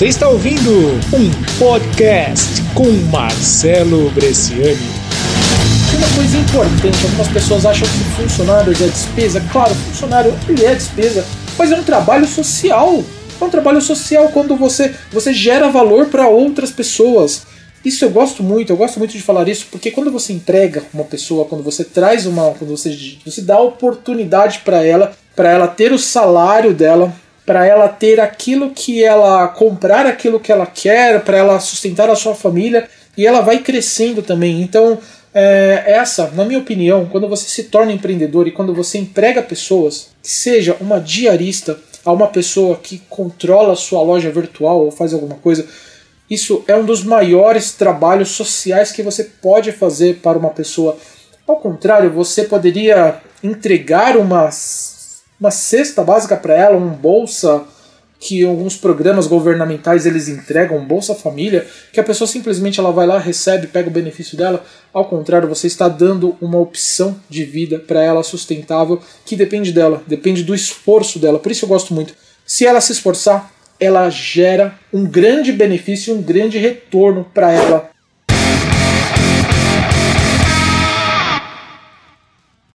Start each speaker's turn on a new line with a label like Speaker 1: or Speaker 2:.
Speaker 1: Você está ouvindo um podcast com Marcelo Bresciani.
Speaker 2: Uma coisa importante, algumas pessoas acham que funcionário é despesa. Claro, funcionário ele é despesa, mas é um trabalho social. É um trabalho social quando você, você gera valor para outras pessoas. Isso eu gosto muito, eu gosto muito de falar isso, porque quando você entrega uma pessoa, quando você traz uma, quando você, você dá oportunidade para ela, para ela ter o salário dela, para ela ter aquilo que ela comprar aquilo que ela quer, para ela sustentar a sua família e ela vai crescendo também. Então, é, essa, na minha opinião, quando você se torna empreendedor e quando você emprega pessoas, seja uma diarista a uma pessoa que controla a sua loja virtual ou faz alguma coisa, isso é um dos maiores trabalhos sociais que você pode fazer para uma pessoa. Ao contrário, você poderia entregar umas uma cesta básica para ela, um bolsa que alguns programas governamentais eles entregam, um Bolsa Família, que a pessoa simplesmente ela vai lá, recebe, pega o benefício dela. Ao contrário, você está dando uma opção de vida para ela sustentável que depende dela, depende do esforço dela. Por isso eu gosto muito. Se ela se esforçar, ela gera um grande benefício, um grande retorno para ela